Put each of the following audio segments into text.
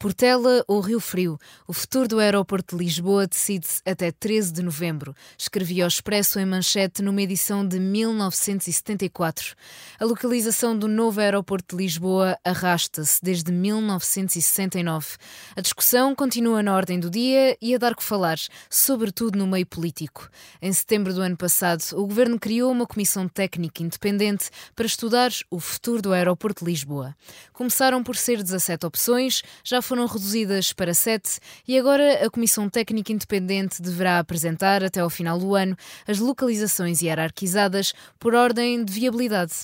Portela ou Rio Frio, o futuro do aeroporto de Lisboa decide-se até 13 de novembro, escrevia o Expresso em manchete numa edição de 1974. A localização do novo aeroporto de Lisboa arrasta-se desde 1969. A discussão continua na ordem do dia e a dar que falar, sobretudo no meio político. Em setembro do ano passado, o governo criou uma comissão técnica independente para estudar o futuro do aeroporto de Lisboa. Começaram por ser 17 opções, já foram reduzidas para sete e agora a Comissão Técnica Independente deverá apresentar, até ao final do ano, as localizações hierarquizadas por ordem de viabilidade.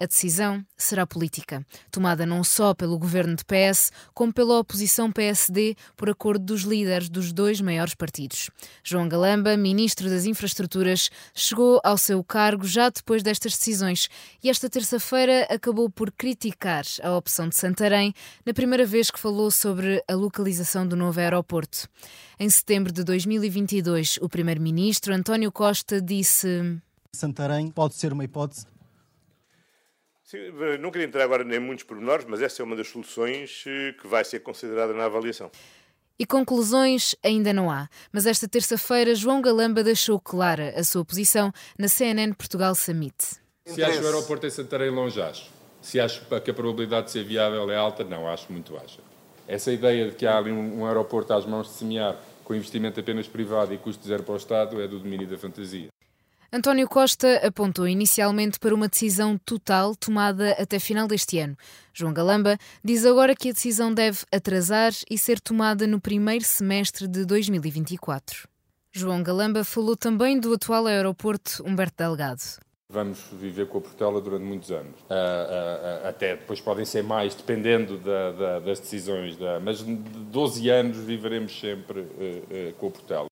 A decisão será política, tomada não só pelo governo de PS, como pela oposição PSD, por acordo dos líderes dos dois maiores partidos. João Galamba, ministro das Infraestruturas, chegou ao seu cargo já depois destas decisões e esta terça-feira acabou por criticar a opção de Santarém na primeira vez que falou sobre a localização do novo aeroporto. Em setembro de 2022, o primeiro-ministro António Costa disse. Santarém pode ser uma hipótese Sim, não queria entrar agora em muitos pormenores, mas essa é uma das soluções eh, que vai ser considerada na avaliação. E conclusões ainda não há, mas esta terça-feira João Galamba deixou clara a sua posição na CNN Portugal Summit. Se acho o aeroporto em Santarém longe, acho. Se acho que a probabilidade de ser viável é alta, não, acho muito baixa. Essa ideia de que há ali um, um aeroporto às mãos de semear com investimento apenas privado e custo zero para o Estado é do domínio da fantasia. António Costa apontou inicialmente para uma decisão total tomada até final deste ano. João Galamba diz agora que a decisão deve atrasar e ser tomada no primeiro semestre de 2024. João Galamba falou também do atual aeroporto Humberto Delgado. Vamos viver com a Portela durante muitos anos. Uh, uh, uh, até depois podem ser mais, dependendo da, da, das decisões. Da, mas de 12 anos viveremos sempre com a Portela.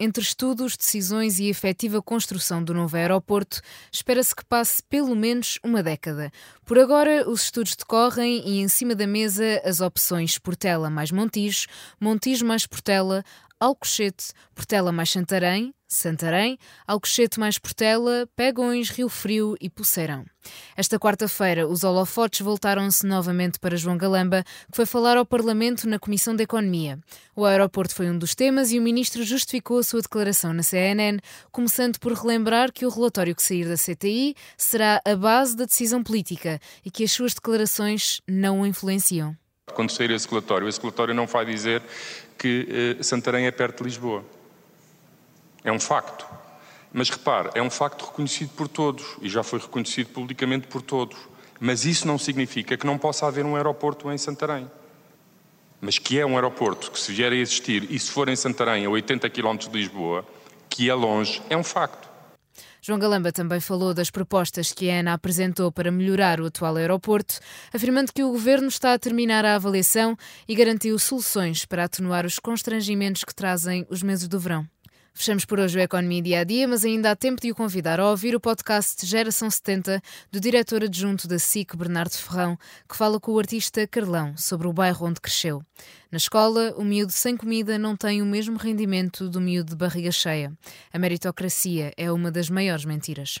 Entre estudos, decisões e efetiva construção do novo aeroporto, espera-se que passe pelo menos uma década. Por agora, os estudos decorrem e em cima da mesa as opções Portela mais Montijo, Montijo mais Portela, Alcochete, Portela mais Santarém, Santarém, Alcochete mais Portela, Pegões, Rio Frio e Poceirão. Esta quarta-feira, os holofotes voltaram-se novamente para João Galamba, que foi falar ao Parlamento na Comissão de Economia. O aeroporto foi um dos temas e o ministro justificou a sua declaração na CNN, começando por relembrar que o relatório que sair da CTI será a base da decisão política e que as suas declarações não o influenciam. Quando sair esse relatório, esse relatório não vai dizer que eh, Santarém é perto de Lisboa. É um facto. Mas repare, é um facto reconhecido por todos e já foi reconhecido publicamente por todos. Mas isso não significa que não possa haver um aeroporto em Santarém. Mas que é um aeroporto que, se vier a existir e se for em Santarém, a 80 km de Lisboa, que é longe, é um facto. João Galamba também falou das propostas que a ANA apresentou para melhorar o atual aeroporto, afirmando que o governo está a terminar a avaliação e garantiu soluções para atenuar os constrangimentos que trazem os meses do verão. Fechamos por hoje o Economia Dia a Dia, mas ainda há tempo de o convidar a ouvir o podcast Geração 70 do diretor adjunto da SIC, Bernardo Ferrão, que fala com o artista Carlão sobre o bairro onde cresceu. Na escola, o miúdo sem comida não tem o mesmo rendimento do miúdo de barriga cheia. A meritocracia é uma das maiores mentiras.